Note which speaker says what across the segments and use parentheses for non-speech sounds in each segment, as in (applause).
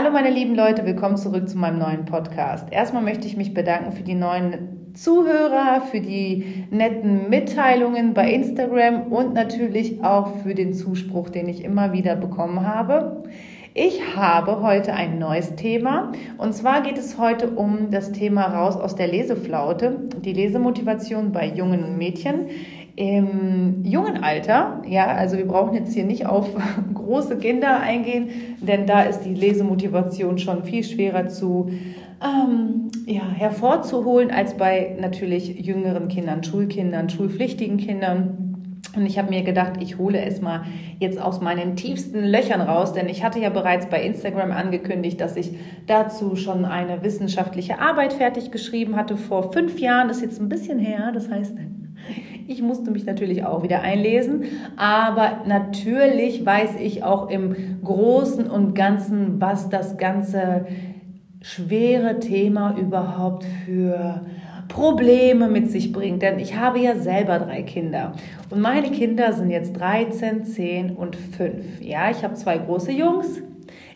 Speaker 1: Hallo meine lieben Leute, willkommen zurück zu meinem neuen Podcast. Erstmal möchte ich mich bedanken für die neuen Zuhörer, für die netten Mitteilungen bei Instagram und natürlich auch für den Zuspruch, den ich immer wieder bekommen habe. Ich habe heute ein neues Thema und zwar geht es heute um das Thema raus aus der Leseflaute, die Lesemotivation bei Jungen und Mädchen im jungen Alter, ja, also wir brauchen jetzt hier nicht auf große Kinder eingehen, denn da ist die Lesemotivation schon viel schwerer zu ähm, ja, hervorzuholen als bei natürlich jüngeren Kindern, Schulkindern, schulpflichtigen Kindern. Und ich habe mir gedacht, ich hole es mal jetzt aus meinen tiefsten Löchern raus, denn ich hatte ja bereits bei Instagram angekündigt, dass ich dazu schon eine wissenschaftliche Arbeit fertig geschrieben hatte. Vor fünf Jahren ist jetzt ein bisschen her. Das heißt, ich musste mich natürlich auch wieder einlesen, aber natürlich weiß ich auch im Großen und Ganzen, was das ganze schwere Thema überhaupt für Probleme mit sich bringt. Denn ich habe ja selber drei Kinder. Und meine Kinder sind jetzt 13, 10 und 5. Ja, ich habe zwei große Jungs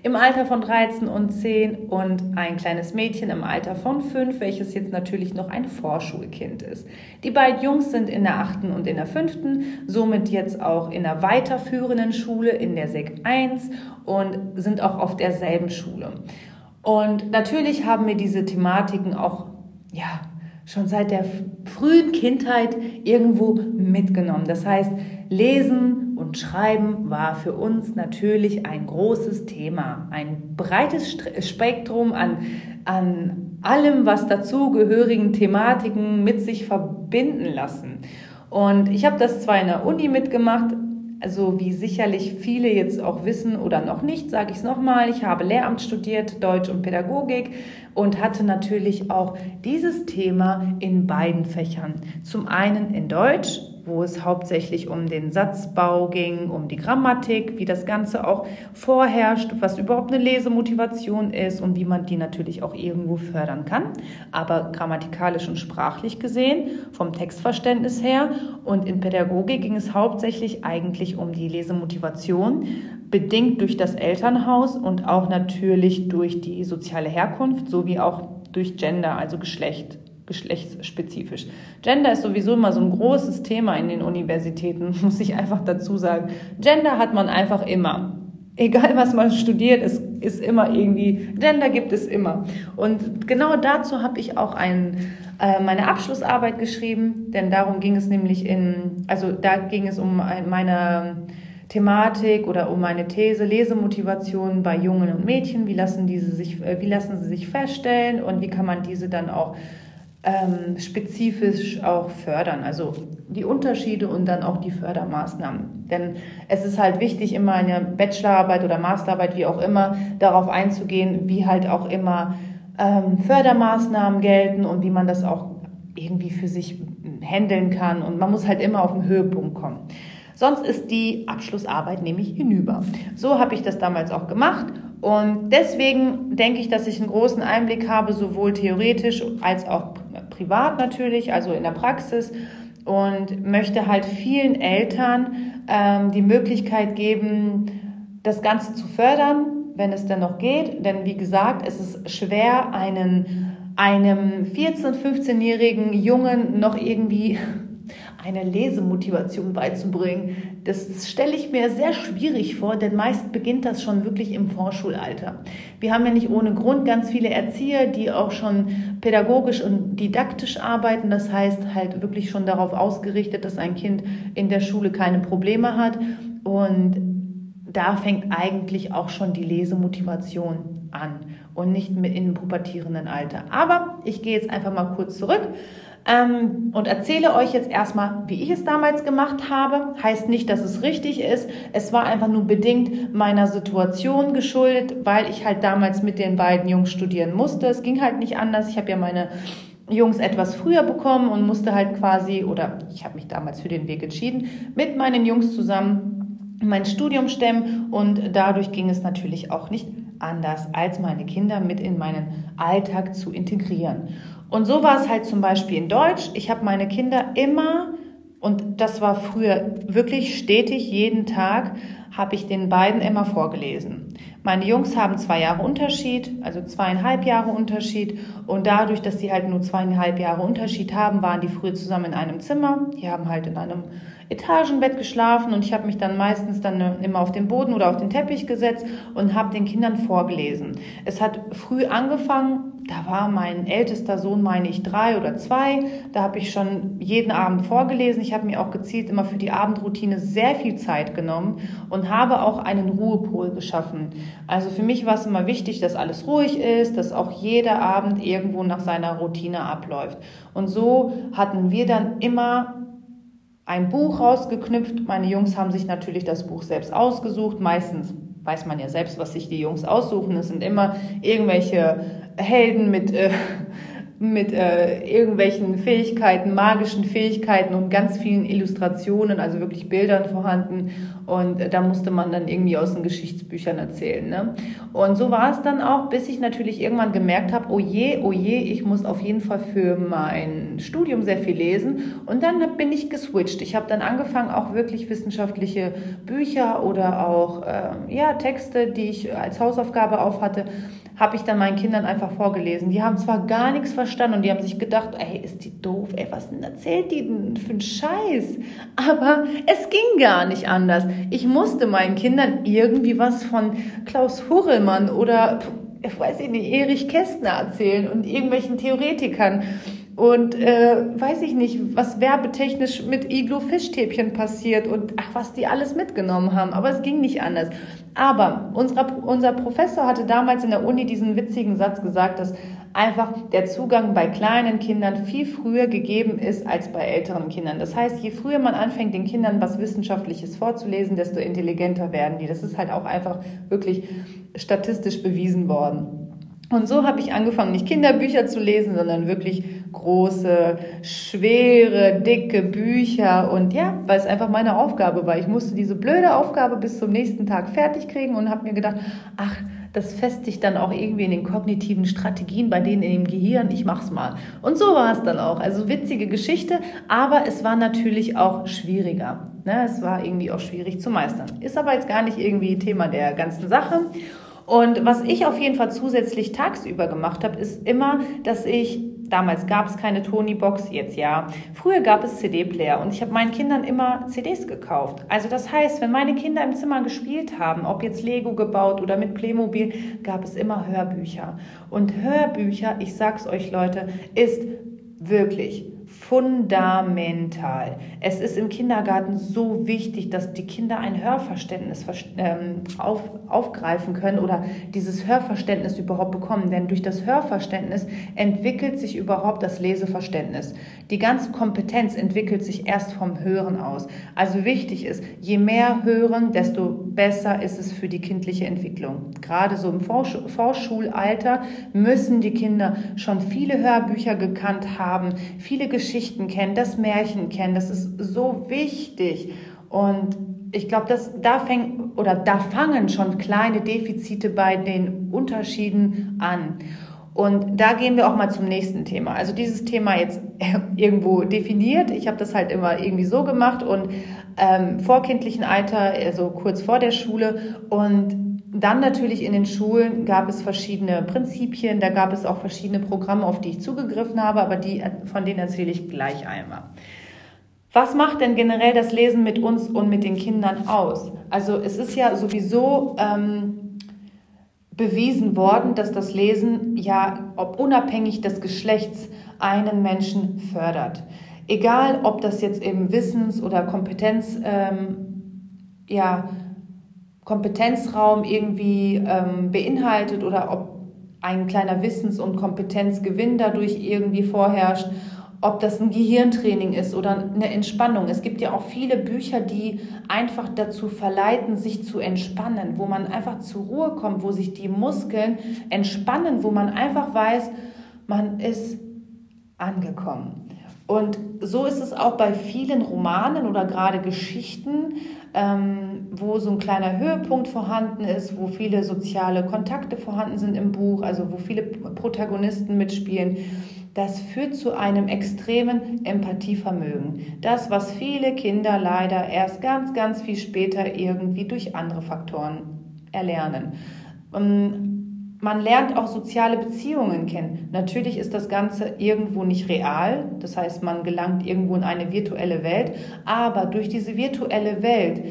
Speaker 1: im Alter von 13 und 10 und ein kleines Mädchen im Alter von 5, welches jetzt natürlich noch ein Vorschulkind ist. Die beiden Jungs sind in der 8. und in der 5., somit jetzt auch in der weiterführenden Schule, in der SEC 1 und sind auch auf derselben Schule. Und natürlich haben wir diese Thematiken auch, ja, schon seit der frühen Kindheit irgendwo mitgenommen. Das heißt, Lesen und Schreiben war für uns natürlich ein großes Thema, ein breites Spektrum an, an allem, was dazugehörigen Thematiken mit sich verbinden lassen. Und ich habe das zwar in der Uni mitgemacht, also wie sicherlich viele jetzt auch wissen oder noch nicht, sage ich es nochmal, ich habe Lehramt studiert, Deutsch und Pädagogik und hatte natürlich auch dieses Thema in beiden Fächern. Zum einen in Deutsch wo es hauptsächlich um den Satzbau ging, um die Grammatik, wie das Ganze auch vorherrscht, was überhaupt eine Lesemotivation ist und wie man die natürlich auch irgendwo fördern kann. Aber grammatikalisch und sprachlich gesehen, vom Textverständnis her. Und in Pädagogik ging es hauptsächlich eigentlich um die Lesemotivation, bedingt durch das Elternhaus und auch natürlich durch die soziale Herkunft sowie auch durch Gender, also Geschlecht geschlechtsspezifisch. Gender ist sowieso immer so ein großes Thema in den Universitäten, (laughs) muss ich einfach dazu sagen. Gender hat man einfach immer. Egal was man studiert, es ist immer irgendwie, Gender gibt es immer. Und genau dazu habe ich auch ein, äh, meine Abschlussarbeit geschrieben, denn darum ging es nämlich in, also da ging es um meine Thematik oder um meine These, Lesemotivation bei Jungen und Mädchen, wie lassen, diese sich, äh, wie lassen sie sich feststellen und wie kann man diese dann auch ähm, spezifisch auch fördern. Also die Unterschiede und dann auch die Fördermaßnahmen. Denn es ist halt wichtig, immer eine Bachelorarbeit oder Masterarbeit, wie auch immer, darauf einzugehen, wie halt auch immer ähm, Fördermaßnahmen gelten und wie man das auch irgendwie für sich handeln kann. Und man muss halt immer auf den Höhepunkt kommen. Sonst ist die Abschlussarbeit nämlich hinüber. So habe ich das damals auch gemacht und deswegen denke ich, dass ich einen großen Einblick habe, sowohl theoretisch als auch privat natürlich, also in der Praxis und möchte halt vielen Eltern ähm, die Möglichkeit geben, das Ganze zu fördern, wenn es denn noch geht. Denn wie gesagt, es ist schwer, einen, einem 14-, 15-jährigen Jungen noch irgendwie eine Lesemotivation beizubringen. Das stelle ich mir sehr schwierig vor, denn meist beginnt das schon wirklich im Vorschulalter. Wir haben ja nicht ohne Grund ganz viele Erzieher, die auch schon pädagogisch und didaktisch arbeiten. Das heißt halt wirklich schon darauf ausgerichtet, dass ein Kind in der Schule keine Probleme hat. Und da fängt eigentlich auch schon die Lesemotivation an und nicht mit in pubertierenden Alter. Aber ich gehe jetzt einfach mal kurz zurück ähm, und erzähle euch jetzt erstmal, wie ich es damals gemacht habe. Heißt nicht, dass es richtig ist. Es war einfach nur bedingt meiner Situation geschuldet, weil ich halt damals mit den beiden Jungs studieren musste. Es ging halt nicht anders. Ich habe ja meine Jungs etwas früher bekommen und musste halt quasi, oder ich habe mich damals für den Weg entschieden, mit meinen Jungs zusammen mein Studium stemmen und dadurch ging es natürlich auch nicht anders, als meine Kinder mit in meinen Alltag zu integrieren. Und so war es halt zum Beispiel in Deutsch. Ich habe meine Kinder immer, und das war früher wirklich stetig, jeden Tag, habe ich den beiden immer vorgelesen. Meine Jungs haben zwei Jahre Unterschied, also zweieinhalb Jahre Unterschied. Und dadurch, dass sie halt nur zweieinhalb Jahre Unterschied haben, waren die früher zusammen in einem Zimmer. Die haben halt in einem Etagenbett geschlafen und ich habe mich dann meistens dann äh, immer auf den Boden oder auf den Teppich gesetzt und habe den Kindern vorgelesen. Es hat früh angefangen, da war mein ältester Sohn, meine ich, drei oder zwei. Da habe ich schon jeden Abend vorgelesen. Ich habe mir auch gezielt immer für die Abendroutine sehr viel Zeit genommen und habe auch einen Ruhepol geschaffen. Also für mich war es immer wichtig, dass alles ruhig ist, dass auch jeder Abend irgendwo nach seiner Routine abläuft. Und so hatten wir dann immer ein Buch rausgeknüpft. Meine Jungs haben sich natürlich das Buch selbst ausgesucht. Meistens weiß man ja selbst, was sich die Jungs aussuchen. Es sind immer irgendwelche Helden mit äh, mit äh, irgendwelchen Fähigkeiten, magischen Fähigkeiten und ganz vielen Illustrationen, also wirklich Bildern vorhanden. Und äh, da musste man dann irgendwie aus den Geschichtsbüchern erzählen. Ne? Und so war es dann auch, bis ich natürlich irgendwann gemerkt habe, oh je, oh je, ich muss auf jeden Fall für mein Studium sehr viel lesen. Und dann bin ich geswitcht. Ich habe dann angefangen, auch wirklich wissenschaftliche Bücher oder auch äh, ja, Texte, die ich als Hausaufgabe auf hatte, habe ich dann meinen Kindern einfach vorgelesen. Die haben zwar gar nichts verstanden und die haben sich gedacht, ey, ist die doof, ey, was denn erzählt die denn für einen Scheiß? Aber es ging gar nicht anders. Ich musste meinen Kindern irgendwie was von Klaus Hurrellmann oder, ich weiß nicht, Erich Kästner erzählen und irgendwelchen Theoretikern und äh, weiß ich nicht, was werbetechnisch mit Iglo Fischstäbchen passiert und ach, was die alles mitgenommen haben. Aber es ging nicht anders. Aber unser, unser Professor hatte damals in der Uni diesen witzigen Satz gesagt, dass einfach der Zugang bei kleinen Kindern viel früher gegeben ist als bei älteren Kindern. Das heißt, je früher man anfängt, den Kindern was Wissenschaftliches vorzulesen, desto intelligenter werden die. Das ist halt auch einfach wirklich statistisch bewiesen worden. Und so habe ich angefangen, nicht Kinderbücher zu lesen, sondern wirklich große, schwere, dicke Bücher. Und ja, weil es einfach meine Aufgabe war. Ich musste diese blöde Aufgabe bis zum nächsten Tag fertig kriegen und habe mir gedacht, ach, das festigt dann auch irgendwie in den kognitiven Strategien bei denen in dem Gehirn. Ich mach's mal. Und so war es dann auch. Also witzige Geschichte, aber es war natürlich auch schwieriger. Ne? Es war irgendwie auch schwierig zu meistern. Ist aber jetzt gar nicht irgendwie Thema der ganzen Sache. Und was ich auf jeden Fall zusätzlich tagsüber gemacht habe, ist immer, dass ich Damals gab es keine Tony-Box, jetzt ja. Früher gab es CD-Player und ich habe meinen Kindern immer CDs gekauft. Also das heißt, wenn meine Kinder im Zimmer gespielt haben, ob jetzt Lego gebaut oder mit Playmobil, gab es immer Hörbücher. Und Hörbücher, ich sag's euch Leute, ist wirklich fundamental. Es ist im Kindergarten so wichtig, dass die Kinder ein Hörverständnis ähm, auf, aufgreifen können oder dieses Hörverständnis überhaupt bekommen. Denn durch das Hörverständnis entwickelt sich überhaupt das Leseverständnis. Die ganze Kompetenz entwickelt sich erst vom Hören aus. Also wichtig ist, je mehr hören, desto besser ist es für die kindliche Entwicklung. Gerade so im Vorschulalter müssen die Kinder schon viele Hörbücher gekannt haben, viele Geschichten kennen, das Märchen kennen. Das ist so wichtig. Und ich glaube, dass da fängt oder da fangen schon kleine Defizite bei den Unterschieden an. Und da gehen wir auch mal zum nächsten Thema. Also dieses Thema jetzt irgendwo definiert. Ich habe das halt immer irgendwie so gemacht und ähm, vorkindlichen Alter, also kurz vor der Schule und dann natürlich in den Schulen gab es verschiedene Prinzipien, da gab es auch verschiedene Programme, auf die ich zugegriffen habe, aber die, von denen erzähle ich gleich einmal. Was macht denn generell das Lesen mit uns und mit den Kindern aus? Also es ist ja sowieso ähm, bewiesen worden, dass das Lesen ja, ob unabhängig des Geschlechts, einen Menschen fördert. Egal, ob das jetzt im Wissens- oder Kompetenz, ähm, ja, Kompetenzraum irgendwie ähm, beinhaltet oder ob ein kleiner Wissens- und Kompetenzgewinn dadurch irgendwie vorherrscht, ob das ein Gehirntraining ist oder eine Entspannung. Es gibt ja auch viele Bücher, die einfach dazu verleiten, sich zu entspannen, wo man einfach zur Ruhe kommt, wo sich die Muskeln entspannen, wo man einfach weiß, man ist angekommen. Und so ist es auch bei vielen Romanen oder gerade Geschichten, ähm, wo so ein kleiner Höhepunkt vorhanden ist, wo viele soziale Kontakte vorhanden sind im Buch, also wo viele Protagonisten mitspielen. Das führt zu einem extremen Empathievermögen. Das, was viele Kinder leider erst ganz, ganz viel später irgendwie durch andere Faktoren erlernen. Ähm, man lernt auch soziale Beziehungen kennen. Natürlich ist das Ganze irgendwo nicht real, das heißt, man gelangt irgendwo in eine virtuelle Welt, aber durch diese virtuelle Welt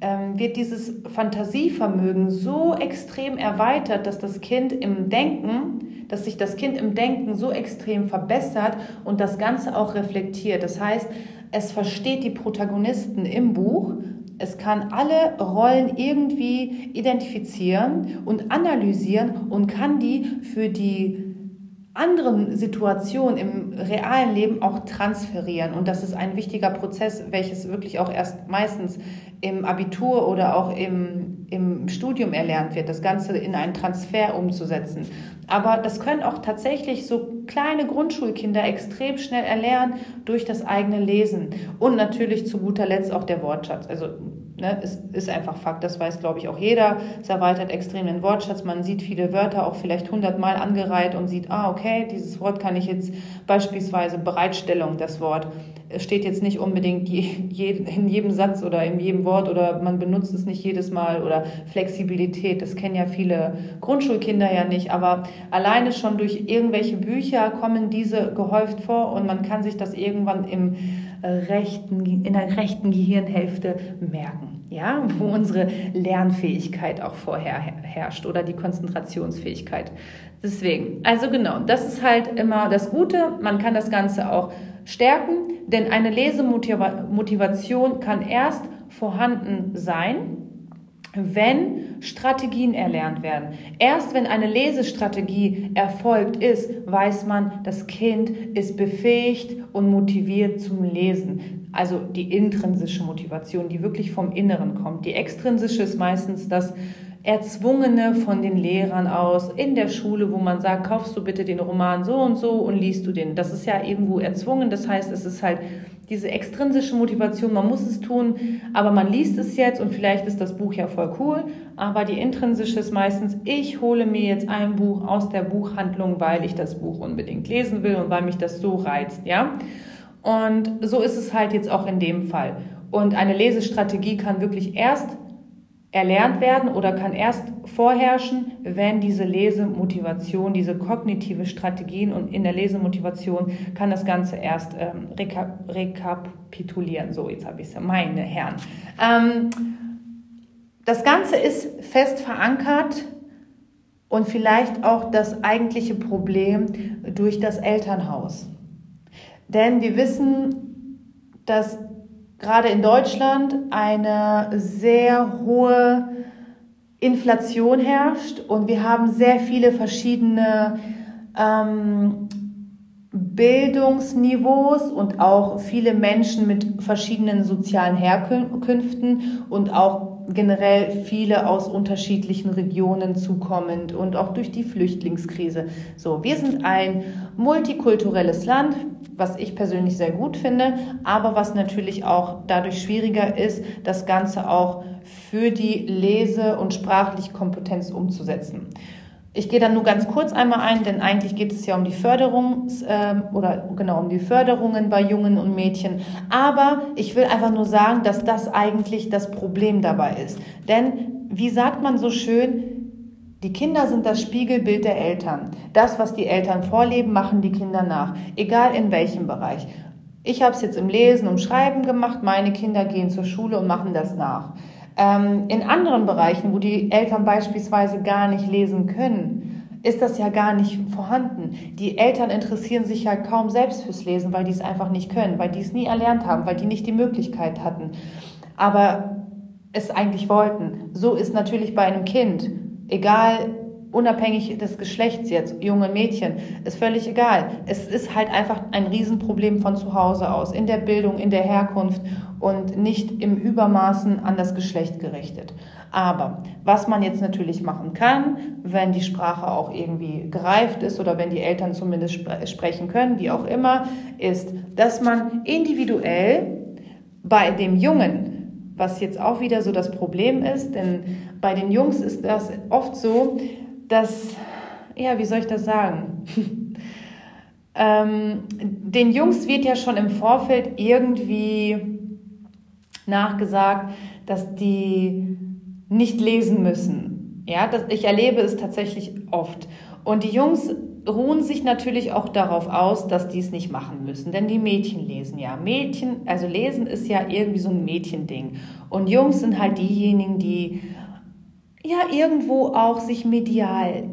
Speaker 1: ähm, wird dieses Fantasievermögen so extrem erweitert, dass das Kind im Denken, dass sich das Kind im Denken so extrem verbessert und das Ganze auch reflektiert. Das heißt, es versteht die Protagonisten im Buch, es kann alle Rollen irgendwie identifizieren und analysieren und kann die für die anderen Situationen im realen Leben auch transferieren. Und das ist ein wichtiger Prozess, welches wirklich auch erst meistens im Abitur oder auch im, im Studium erlernt wird, das Ganze in einen Transfer umzusetzen. Aber das können auch tatsächlich so kleine Grundschulkinder extrem schnell erlernen durch das eigene Lesen. Und natürlich zu guter Letzt auch der Wortschatz. Also Ne, es ist einfach Fakt, das weiß, glaube ich, auch jeder. Es erweitert extrem den Wortschatz. Man sieht viele Wörter auch vielleicht hundertmal angereiht und sieht, ah, okay, dieses Wort kann ich jetzt beispielsweise Bereitstellung, das Wort, es steht jetzt nicht unbedingt in jedem Satz oder in jedem Wort oder man benutzt es nicht jedes Mal oder Flexibilität, das kennen ja viele Grundschulkinder ja nicht, aber alleine schon durch irgendwelche Bücher kommen diese gehäuft vor und man kann sich das irgendwann im rechten, in der rechten Gehirnhälfte merken, ja, wo unsere Lernfähigkeit auch vorher herrscht oder die Konzentrationsfähigkeit. Deswegen, also genau, das ist halt immer das Gute. Man kann das Ganze auch stärken, denn eine Lesemotivation kann erst vorhanden sein, wenn Strategien erlernt werden. Erst wenn eine Lesestrategie erfolgt ist, weiß man, das Kind ist befähigt und motiviert zum Lesen. Also die intrinsische Motivation, die wirklich vom Inneren kommt. Die extrinsische ist meistens das Erzwungene von den Lehrern aus in der Schule, wo man sagt, kaufst du bitte den Roman so und so und liest du den. Das ist ja irgendwo erzwungen. Das heißt, es ist halt diese extrinsische Motivation, man muss es tun, aber man liest es jetzt und vielleicht ist das Buch ja voll cool, aber die intrinsische ist meistens, ich hole mir jetzt ein Buch aus der Buchhandlung, weil ich das Buch unbedingt lesen will und weil mich das so reizt, ja? Und so ist es halt jetzt auch in dem Fall. Und eine Lesestrategie kann wirklich erst erlernt werden oder kann erst vorherrschen, wenn diese Lesemotivation, diese kognitive Strategien und in der Lesemotivation kann das Ganze erst ähm, reka rekapitulieren. So, jetzt habe ich es, meine Herren. Ähm, das Ganze ist fest verankert und vielleicht auch das eigentliche Problem durch das Elternhaus. Denn wir wissen, dass gerade in Deutschland eine sehr hohe Inflation herrscht und wir haben sehr viele verschiedene ähm, Bildungsniveaus und auch viele Menschen mit verschiedenen sozialen Herkünften und auch generell viele aus unterschiedlichen Regionen zukommend und auch durch die Flüchtlingskrise. So, wir sind ein multikulturelles Land, was ich persönlich sehr gut finde, aber was natürlich auch dadurch schwieriger ist, das Ganze auch für die Lese- und sprachliche Kompetenz umzusetzen. Ich gehe dann nur ganz kurz einmal ein, denn eigentlich geht es ja um die Förderung äh, oder genau um die Förderungen bei Jungen und Mädchen. Aber ich will einfach nur sagen, dass das eigentlich das Problem dabei ist. Denn wie sagt man so schön, die Kinder sind das Spiegelbild der Eltern. Das, was die Eltern vorleben, machen die Kinder nach, egal in welchem Bereich. Ich habe es jetzt im Lesen und Schreiben gemacht, meine Kinder gehen zur Schule und machen das nach. Ähm, in anderen Bereichen, wo die Eltern beispielsweise gar nicht lesen können, ist das ja gar nicht vorhanden. Die Eltern interessieren sich ja kaum selbst fürs Lesen, weil die es einfach nicht können, weil die es nie erlernt haben, weil die nicht die Möglichkeit hatten. Aber es eigentlich wollten. So ist natürlich bei einem Kind. Egal, unabhängig des Geschlechts jetzt, junge Mädchen, ist völlig egal. Es ist halt einfach ein Riesenproblem von zu Hause aus, in der Bildung, in der Herkunft und nicht im Übermaßen an das Geschlecht gerichtet. Aber was man jetzt natürlich machen kann, wenn die Sprache auch irgendwie gereift ist oder wenn die Eltern zumindest spre sprechen können, wie auch immer, ist, dass man individuell bei dem Jungen, was jetzt auch wieder so das Problem ist, denn bei den Jungs ist das oft so, dass, ja, wie soll ich das sagen? (laughs) ähm, den Jungs wird ja schon im Vorfeld irgendwie nachgesagt, dass die nicht lesen müssen. Ja, das, ich erlebe es tatsächlich oft. Und die Jungs ruhen sich natürlich auch darauf aus, dass die es nicht machen müssen, denn die Mädchen lesen ja. Mädchen, also lesen ist ja irgendwie so ein Mädchending. Und Jungs sind halt diejenigen, die ja irgendwo auch sich medial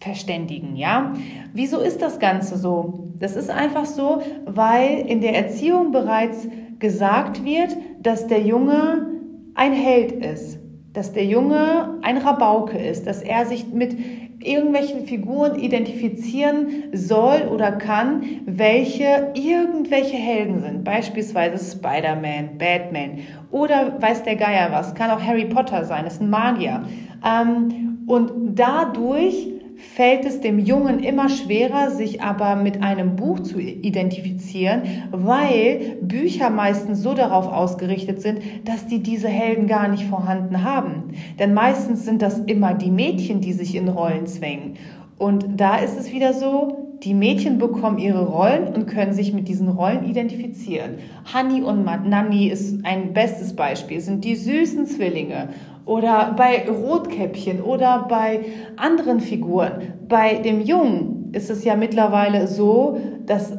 Speaker 1: verständigen, ja? Wieso ist das Ganze so? Das ist einfach so, weil in der Erziehung bereits gesagt wird, dass der Junge ein Held ist, dass der Junge ein Rabauke ist, dass er sich mit irgendwelchen Figuren identifizieren soll oder kann, welche irgendwelche Helden sind. Beispielsweise Spider-Man, Batman oder weiß der Geier was. Kann auch Harry Potter sein, ist ein Magier. Ähm, und dadurch fällt es dem Jungen immer schwerer, sich aber mit einem Buch zu identifizieren, weil Bücher meistens so darauf ausgerichtet sind, dass die diese Helden gar nicht vorhanden haben. Denn meistens sind das immer die Mädchen, die sich in Rollen zwängen. Und da ist es wieder so, die Mädchen bekommen ihre Rollen und können sich mit diesen Rollen identifizieren. Honey und Nanny ist ein bestes Beispiel, sind die süßen Zwillinge oder bei Rotkäppchen oder bei anderen Figuren. Bei dem Jungen ist es ja mittlerweile so, dass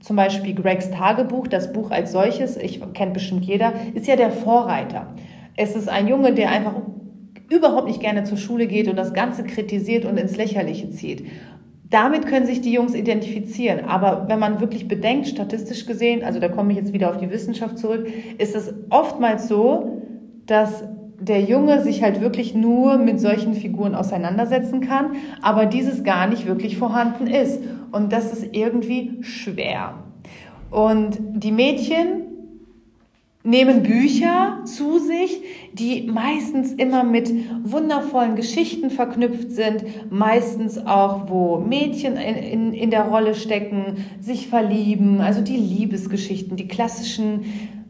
Speaker 1: zum Beispiel Gregs Tagebuch, das Buch als solches, ich kennt bestimmt jeder, ist ja der Vorreiter. Es ist ein Junge, der einfach überhaupt nicht gerne zur Schule geht und das Ganze kritisiert und ins Lächerliche zieht. Damit können sich die Jungs identifizieren. Aber wenn man wirklich bedenkt, statistisch gesehen, also da komme ich jetzt wieder auf die Wissenschaft zurück, ist es oftmals so, dass der Junge sich halt wirklich nur mit solchen Figuren auseinandersetzen kann, aber dieses gar nicht wirklich vorhanden ist. Und das ist irgendwie schwer. Und die Mädchen nehmen Bücher zu sich, die meistens immer mit wundervollen Geschichten verknüpft sind, meistens auch, wo Mädchen in, in, in der Rolle stecken, sich verlieben, also die Liebesgeschichten, die klassischen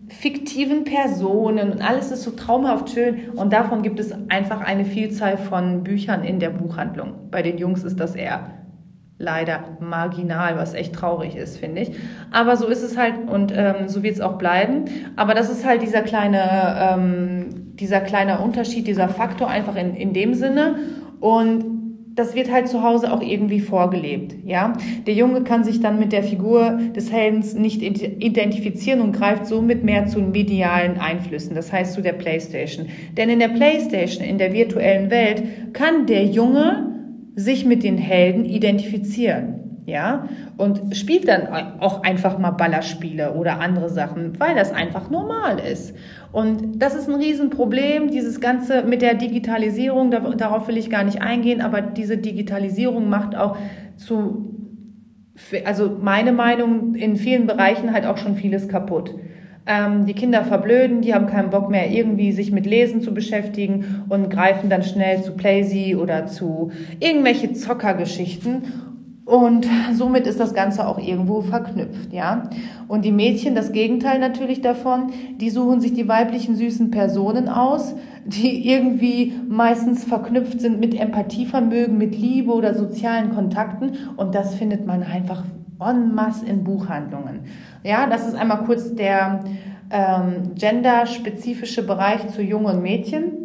Speaker 1: fiktiven Personen und alles ist so traumhaft schön und davon gibt es einfach eine Vielzahl von Büchern in der Buchhandlung. Bei den Jungs ist das eher leider marginal, was echt traurig ist, finde ich. Aber so ist es halt und ähm, so wird es auch bleiben. Aber das ist halt dieser kleine, ähm, dieser kleine Unterschied, dieser Faktor einfach in, in dem Sinne. Und das wird halt zu Hause auch irgendwie vorgelebt, ja. Der Junge kann sich dann mit der Figur des Heldens nicht identifizieren und greift somit mehr zu medialen Einflüssen, das heißt zu der Playstation. Denn in der Playstation, in der virtuellen Welt, kann der Junge sich mit den Helden identifizieren ja, und spielt dann auch einfach mal Ballerspiele oder andere Sachen, weil das einfach normal ist. Und das ist ein Riesenproblem, dieses Ganze mit der Digitalisierung, darauf will ich gar nicht eingehen, aber diese Digitalisierung macht auch zu, also meine Meinung, in vielen Bereichen halt auch schon vieles kaputt. Ähm, die Kinder verblöden, die haben keinen Bock mehr, irgendwie sich mit Lesen zu beschäftigen und greifen dann schnell zu Playsy oder zu irgendwelche Zockergeschichten und somit ist das Ganze auch irgendwo verknüpft, ja. Und die Mädchen, das Gegenteil natürlich davon, die suchen sich die weiblichen süßen Personen aus, die irgendwie meistens verknüpft sind mit Empathievermögen, mit Liebe oder sozialen Kontakten. Und das findet man einfach en masse in Buchhandlungen. Ja, das ist einmal kurz der ähm, genderspezifische Bereich zu Jungen und Mädchen.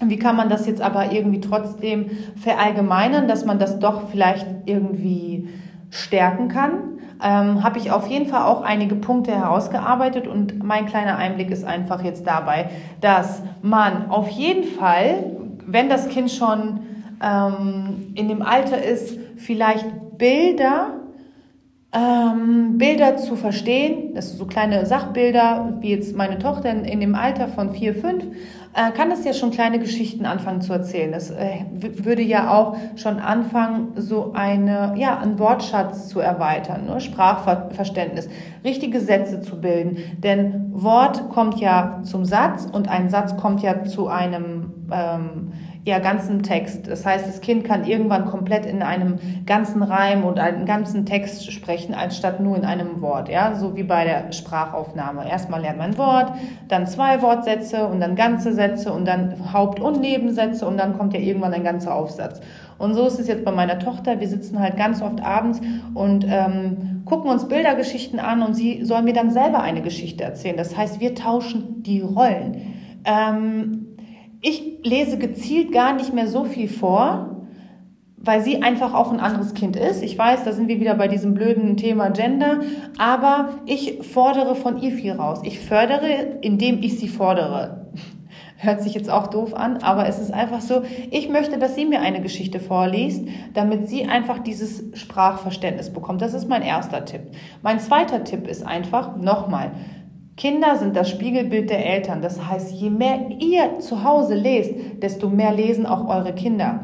Speaker 1: Wie kann man das jetzt aber irgendwie trotzdem verallgemeinern, dass man das doch vielleicht irgendwie stärken kann? Ähm, Habe ich auf jeden Fall auch einige Punkte herausgearbeitet und mein kleiner Einblick ist einfach jetzt dabei, dass man auf jeden Fall, wenn das Kind schon ähm, in dem Alter ist, vielleicht Bilder ähm, Bilder zu verstehen, das sind so kleine Sachbilder, wie jetzt meine Tochter in, in dem Alter von vier, fünf, äh, kann das ja schon kleine Geschichten anfangen zu erzählen. Das äh, würde ja auch schon anfangen, so eine, ja, einen Wortschatz zu erweitern, ne? Sprachverständnis, richtige Sätze zu bilden. Denn Wort kommt ja zum Satz und ein Satz kommt ja zu einem ähm, ja, ganzen Text. Das heißt, das Kind kann irgendwann komplett in einem ganzen Reim und einen ganzen Text sprechen, anstatt nur in einem Wort. Ja, so wie bei der Sprachaufnahme. Erstmal lernt man ein Wort, dann zwei Wortsätze und dann ganze Sätze und dann Haupt- und Nebensätze und dann kommt ja irgendwann ein ganzer Aufsatz. Und so ist es jetzt bei meiner Tochter. Wir sitzen halt ganz oft abends und ähm, gucken uns Bildergeschichten an und sie soll mir dann selber eine Geschichte erzählen. Das heißt, wir tauschen die Rollen. Ähm, ich lese gezielt gar nicht mehr so viel vor, weil sie einfach auch ein anderes Kind ist. Ich weiß, da sind wir wieder bei diesem blöden Thema Gender, aber ich fordere von ihr viel raus. Ich fördere, indem ich sie fordere. (laughs) Hört sich jetzt auch doof an, aber es ist einfach so, ich möchte, dass sie mir eine Geschichte vorliest, damit sie einfach dieses Sprachverständnis bekommt. Das ist mein erster Tipp. Mein zweiter Tipp ist einfach, nochmal, Kinder sind das Spiegelbild der Eltern. Das heißt, je mehr ihr zu Hause lest, desto mehr lesen auch eure Kinder.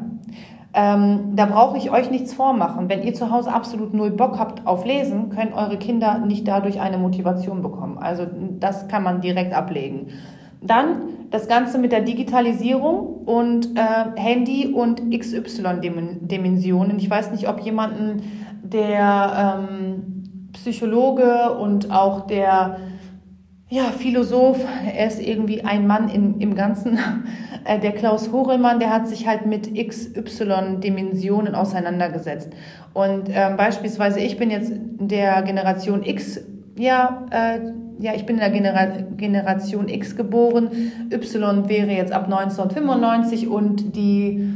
Speaker 1: Ähm, da brauche ich euch nichts vormachen. Wenn ihr zu Hause absolut null Bock habt auf Lesen, können eure Kinder nicht dadurch eine Motivation bekommen. Also das kann man direkt ablegen. Dann das Ganze mit der Digitalisierung und äh, Handy und XY-Dimensionen. Ich weiß nicht, ob jemanden der ähm, Psychologe und auch der ja, Philosoph, er ist irgendwie ein Mann in, im Ganzen. (laughs) Äh, der Klaus Horelmann, der hat sich halt mit XY-Dimensionen auseinandergesetzt. Und ähm, beispielsweise, ich bin jetzt der Generation X, ja, äh, ja, ich bin in der Genera Generation X geboren. Y wäre jetzt ab 1995 und die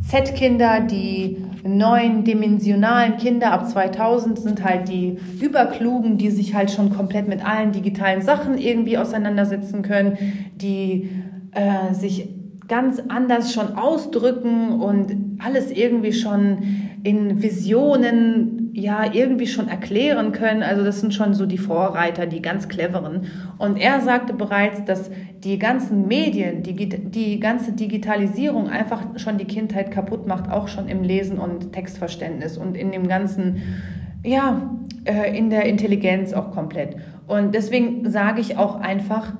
Speaker 1: Z-Kinder, die neuen dimensionalen Kinder ab 2000 sind halt die Überklugen, die sich halt schon komplett mit allen digitalen Sachen irgendwie auseinandersetzen können, die äh, sich ganz anders schon ausdrücken und alles irgendwie schon in Visionen ja irgendwie schon erklären können. Also das sind schon so die Vorreiter, die ganz cleveren. Und er sagte bereits, dass die ganzen Medien, die, die ganze Digitalisierung einfach schon die Kindheit kaputt macht, auch schon im Lesen und Textverständnis und in dem ganzen, ja, äh, in der Intelligenz auch komplett. Und deswegen sage ich auch einfach,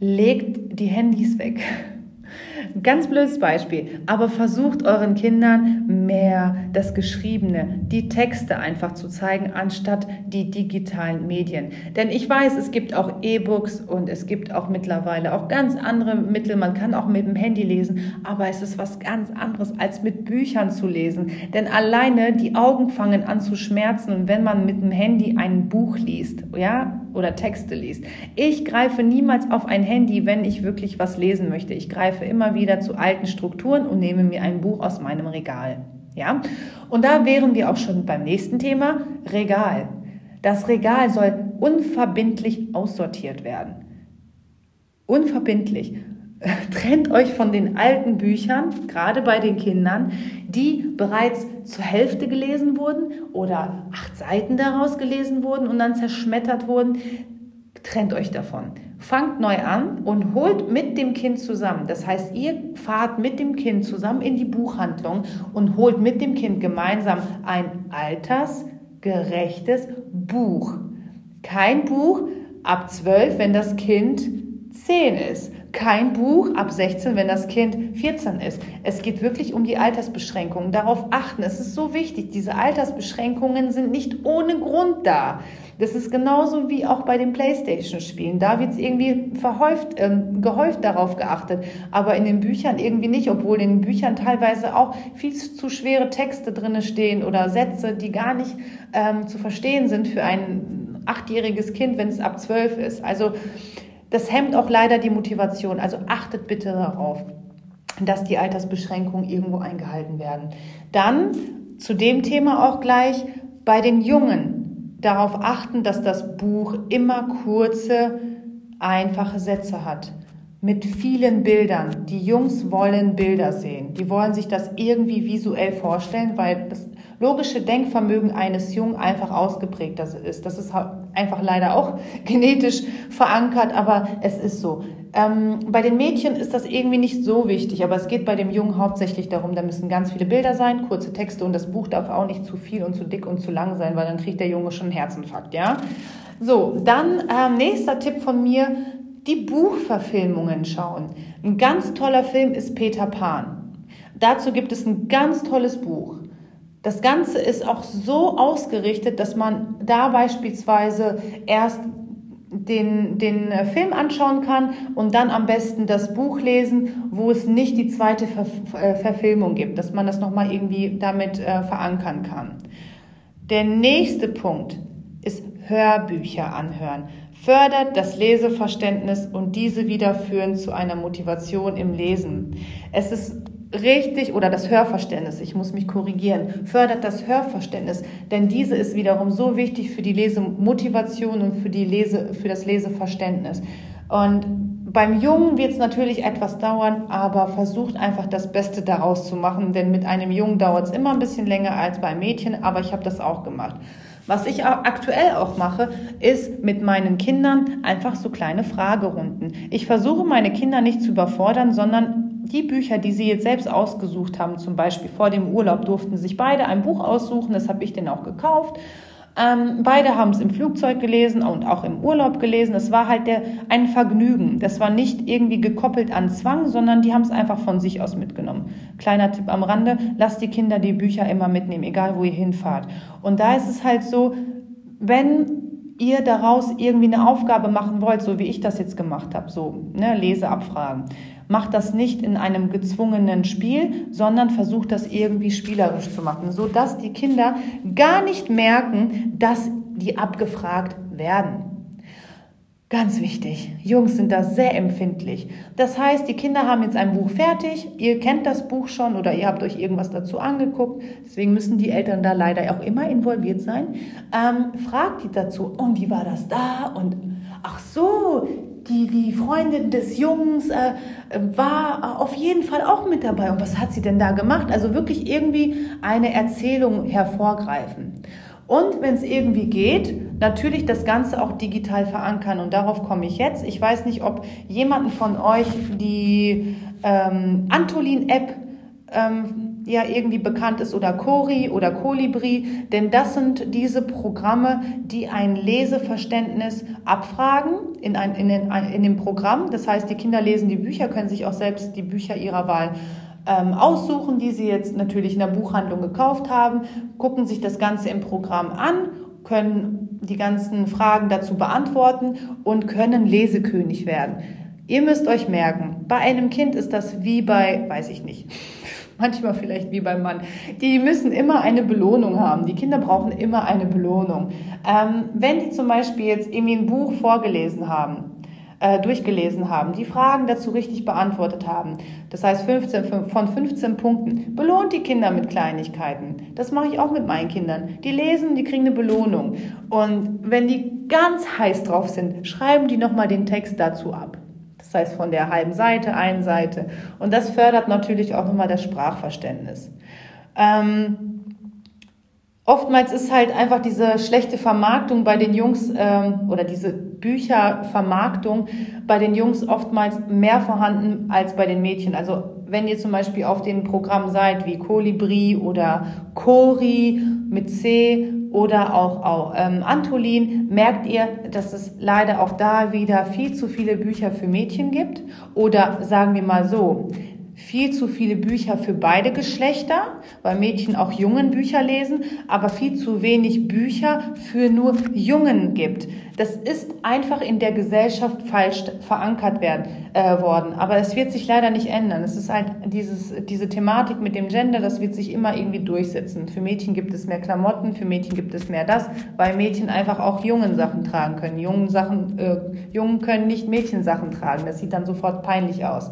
Speaker 1: legt die Handys weg. (laughs) Ganz blödes Beispiel, aber versucht euren Kindern mehr das Geschriebene, die Texte einfach zu zeigen, anstatt die digitalen Medien. Denn ich weiß, es gibt auch E-Books und es gibt auch mittlerweile auch ganz andere Mittel. Man kann auch mit dem Handy lesen, aber es ist was ganz anderes, als mit Büchern zu lesen. Denn alleine die Augen fangen an zu schmerzen, wenn man mit dem Handy ein Buch liest, ja, oder Texte liest. Ich greife niemals auf ein Handy, wenn ich wirklich was lesen möchte. Ich greife immer wieder zu alten Strukturen und nehme mir ein Buch aus meinem Regal. Ja? Und da wären wir auch schon beim nächsten Thema, Regal. Das Regal soll unverbindlich aussortiert werden. Unverbindlich. (laughs) Trennt euch von den alten Büchern, gerade bei den Kindern, die bereits zur Hälfte gelesen wurden oder acht Seiten daraus gelesen wurden und dann zerschmettert wurden. Trennt euch davon. Fangt neu an und holt mit dem Kind zusammen. Das heißt, ihr fahrt mit dem Kind zusammen in die Buchhandlung und holt mit dem Kind gemeinsam ein altersgerechtes Buch. Kein Buch ab zwölf, wenn das Kind zehn ist kein Buch ab 16, wenn das Kind 14 ist. Es geht wirklich um die Altersbeschränkungen. Darauf achten. Es ist so wichtig. Diese Altersbeschränkungen sind nicht ohne Grund da. Das ist genauso wie auch bei den Playstation-Spielen. Da wird es irgendwie verhäuft, äh, gehäuft darauf geachtet, aber in den Büchern irgendwie nicht, obwohl in den Büchern teilweise auch viel zu schwere Texte drin stehen oder Sätze, die gar nicht ähm, zu verstehen sind für ein achtjähriges Kind, wenn es ab zwölf ist. Also das hemmt auch leider die Motivation. Also achtet bitte darauf, dass die Altersbeschränkungen irgendwo eingehalten werden. Dann zu dem Thema auch gleich bei den Jungen darauf achten, dass das Buch immer kurze, einfache Sätze hat mit vielen Bildern. Die Jungs wollen Bilder sehen. Die wollen sich das irgendwie visuell vorstellen, weil das logische Denkvermögen eines Jungen einfach ausgeprägt ist. Das ist einfach leider auch (laughs) genetisch verankert, aber es ist so. Ähm, bei den Mädchen ist das irgendwie nicht so wichtig, aber es geht bei dem Jungen hauptsächlich darum, da müssen ganz viele Bilder sein, kurze Texte und das Buch darf auch nicht zu viel und zu dick und zu lang sein, weil dann kriegt der Junge schon einen Herzinfarkt, ja? So, dann ähm, nächster Tipp von mir, die Buchverfilmungen schauen. Ein ganz toller Film ist Peter Pan. Dazu gibt es ein ganz tolles Buch. Das Ganze ist auch so ausgerichtet, dass man da beispielsweise erst den, den Film anschauen kann und dann am besten das Buch lesen, wo es nicht die zweite Ver äh, Verfilmung gibt, dass man das nochmal irgendwie damit äh, verankern kann. Der nächste Punkt ist Hörbücher anhören. fördert das Leseverständnis und diese wieder führen zu einer Motivation im Lesen. Es ist richtig oder das Hörverständnis, ich muss mich korrigieren, fördert das Hörverständnis, denn diese ist wiederum so wichtig für die Lesemotivation und für die Lese für das Leseverständnis. Und beim Jungen wird es natürlich etwas dauern, aber versucht einfach das Beste daraus zu machen, denn mit einem Jungen dauert es immer ein bisschen länger als beim Mädchen, aber ich habe das auch gemacht. Was ich aktuell auch mache, ist mit meinen Kindern einfach so kleine Fragerunden. Ich versuche meine Kinder nicht zu überfordern, sondern die Bücher, die sie jetzt selbst ausgesucht haben, zum Beispiel vor dem Urlaub, durften sich beide ein Buch aussuchen. Das habe ich denen auch gekauft. Ähm, beide haben es im Flugzeug gelesen und auch im Urlaub gelesen. Es war halt der, ein Vergnügen. Das war nicht irgendwie gekoppelt an Zwang, sondern die haben es einfach von sich aus mitgenommen. Kleiner Tipp am Rande, lasst die Kinder die Bücher immer mitnehmen, egal wo ihr hinfahrt. Und da ist es halt so, wenn ihr daraus irgendwie eine Aufgabe machen wollt, so wie ich das jetzt gemacht habe, so ne, Leseabfragen, macht das nicht in einem gezwungenen Spiel, sondern versucht das irgendwie spielerisch zu machen, sodass die Kinder gar nicht merken, dass die abgefragt werden. Ganz wichtig, Jungs sind da sehr empfindlich. Das heißt, die Kinder haben jetzt ein Buch fertig, ihr kennt das Buch schon oder ihr habt euch irgendwas dazu angeguckt, deswegen müssen die Eltern da leider auch immer involviert sein. Ähm, fragt die dazu, und wie war das da? Und ach so, die, die Freundin des Jungs äh, war auf jeden Fall auch mit dabei. Und was hat sie denn da gemacht? Also wirklich irgendwie eine Erzählung hervorgreifen. Und wenn es irgendwie geht, natürlich das Ganze auch digital verankern. Und darauf komme ich jetzt. Ich weiß nicht, ob jemanden von euch die ähm, Antolin-App ähm, ja irgendwie bekannt ist oder Cori oder Colibri, denn das sind diese Programme, die ein Leseverständnis abfragen in, ein, in, den, in dem Programm. Das heißt, die Kinder lesen die Bücher, können sich auch selbst die Bücher ihrer Wahl ähm, aussuchen, die sie jetzt natürlich in der Buchhandlung gekauft haben, gucken sich das Ganze im Programm an, können die ganzen Fragen dazu beantworten und können Lesekönig werden. Ihr müsst euch merken, bei einem Kind ist das wie bei, weiß ich nicht, manchmal vielleicht wie beim Mann. Die müssen immer eine Belohnung haben. Die Kinder brauchen immer eine Belohnung. Ähm, wenn die zum Beispiel jetzt irgendwie ein Buch vorgelesen haben, äh, durchgelesen haben, die Fragen dazu richtig beantwortet haben, das heißt 15 von 15 Punkten, belohnt die Kinder mit Kleinigkeiten. Das mache ich auch mit meinen Kindern. Die lesen, die kriegen eine Belohnung. Und wenn die ganz heiß drauf sind, schreiben die nochmal den Text dazu ab. Das heißt von der halben Seite, einen Seite. Und das fördert natürlich auch nochmal das Sprachverständnis. Ähm, oftmals ist halt einfach diese schlechte Vermarktung bei den Jungs ähm, oder diese Büchervermarktung bei den Jungs oftmals mehr vorhanden als bei den Mädchen. Also wenn ihr zum Beispiel auf den Programmen seid wie Colibri oder Cori mit C oder auch, auch ähm, Antolin, merkt ihr, dass es leider auch da wieder viel zu viele Bücher für Mädchen gibt. Oder sagen wir mal so, viel zu viele Bücher für beide Geschlechter, weil Mädchen auch jungen Bücher lesen, aber viel zu wenig Bücher für nur Jungen gibt. Das ist einfach in der Gesellschaft falsch verankert werden, äh, worden. Aber es wird sich leider nicht ändern. Es ist halt dieses, diese Thematik mit dem Gender, das wird sich immer irgendwie durchsetzen. Für Mädchen gibt es mehr Klamotten, für Mädchen gibt es mehr das, weil Mädchen einfach auch jungen Sachen tragen können. Jungen Sachen, äh, Jungen können nicht Mädchensachen tragen. Das sieht dann sofort peinlich aus.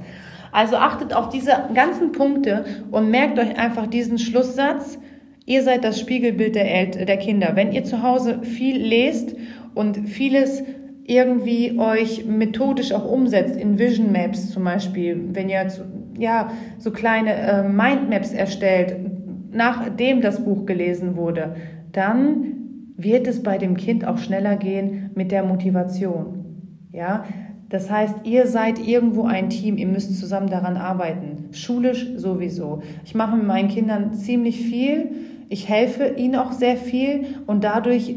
Speaker 1: Also achtet auf diese ganzen Punkte und merkt euch einfach diesen Schlusssatz. Ihr seid das Spiegelbild der, El der Kinder. Wenn ihr zu Hause viel lest und vieles irgendwie euch methodisch auch umsetzt, in Vision Maps zum Beispiel, wenn ihr ja, so kleine äh, Mindmaps erstellt, nachdem das Buch gelesen wurde, dann wird es bei dem Kind auch schneller gehen mit der Motivation. Ja, das heißt, ihr seid irgendwo ein Team, ihr müsst zusammen daran arbeiten. Schulisch sowieso. Ich mache mit meinen Kindern ziemlich viel. Ich helfe ihnen auch sehr viel und dadurch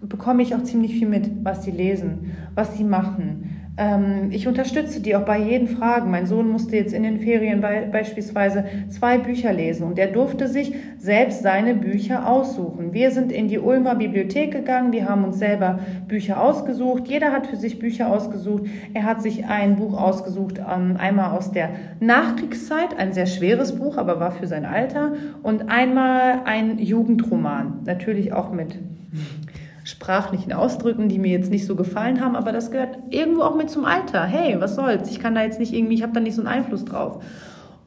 Speaker 1: bekomme ich auch ziemlich viel mit, was sie lesen, was sie machen. Ähm, ich unterstütze die auch bei jeden Fragen. Mein Sohn musste jetzt in den Ferien be beispielsweise zwei Bücher lesen und der durfte sich selbst seine Bücher aussuchen. Wir sind in die Ulmer Bibliothek gegangen, wir haben uns selber Bücher ausgesucht. Jeder hat für sich Bücher ausgesucht. Er hat sich ein Buch ausgesucht, ähm, einmal aus der Nachkriegszeit, ein sehr schweres Buch, aber war für sein Alter, und einmal ein Jugendroman, natürlich auch mit sprachlichen Ausdrücken, die mir jetzt nicht so gefallen haben, aber das gehört irgendwo auch mit zum Alter. Hey, was soll's? Ich kann da jetzt nicht irgendwie, ich habe da nicht so einen Einfluss drauf.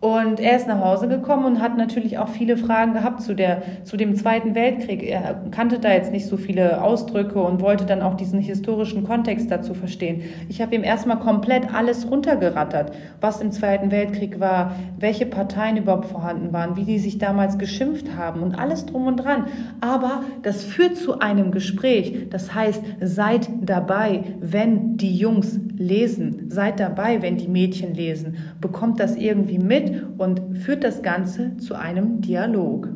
Speaker 1: Und er ist nach Hause gekommen und hat natürlich auch viele Fragen gehabt zu, der, zu dem Zweiten Weltkrieg. Er kannte da jetzt nicht so viele Ausdrücke und wollte dann auch diesen historischen Kontext dazu verstehen. Ich habe ihm erstmal komplett alles runtergerattert, was im Zweiten Weltkrieg war, welche Parteien überhaupt vorhanden waren, wie die sich damals geschimpft haben und alles drum und dran. Aber das führt zu einem Gespräch. Das heißt, seid dabei, wenn die Jungs lesen. Seid dabei, wenn die Mädchen lesen. Bekommt das irgendwie mit und führt das Ganze zu einem Dialog.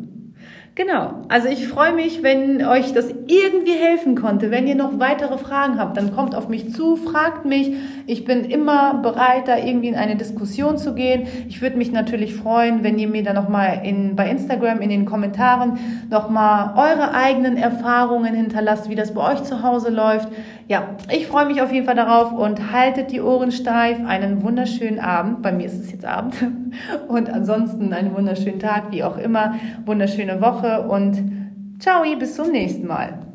Speaker 1: Genau, also ich freue mich, wenn euch das irgendwie helfen konnte. Wenn ihr noch weitere Fragen habt, dann kommt auf mich zu, fragt mich. Ich bin immer bereit, da irgendwie in eine Diskussion zu gehen. Ich würde mich natürlich freuen, wenn ihr mir dann nochmal in, bei Instagram in den Kommentaren nochmal eure eigenen Erfahrungen hinterlasst, wie das bei euch zu Hause läuft. Ja, ich freue mich auf jeden Fall darauf und haltet die Ohren steif. Einen wunderschönen Abend. Bei mir ist es jetzt Abend. (laughs) Und ansonsten einen wunderschönen Tag, wie auch immer. Wunderschöne Woche und ciao, bis zum nächsten Mal.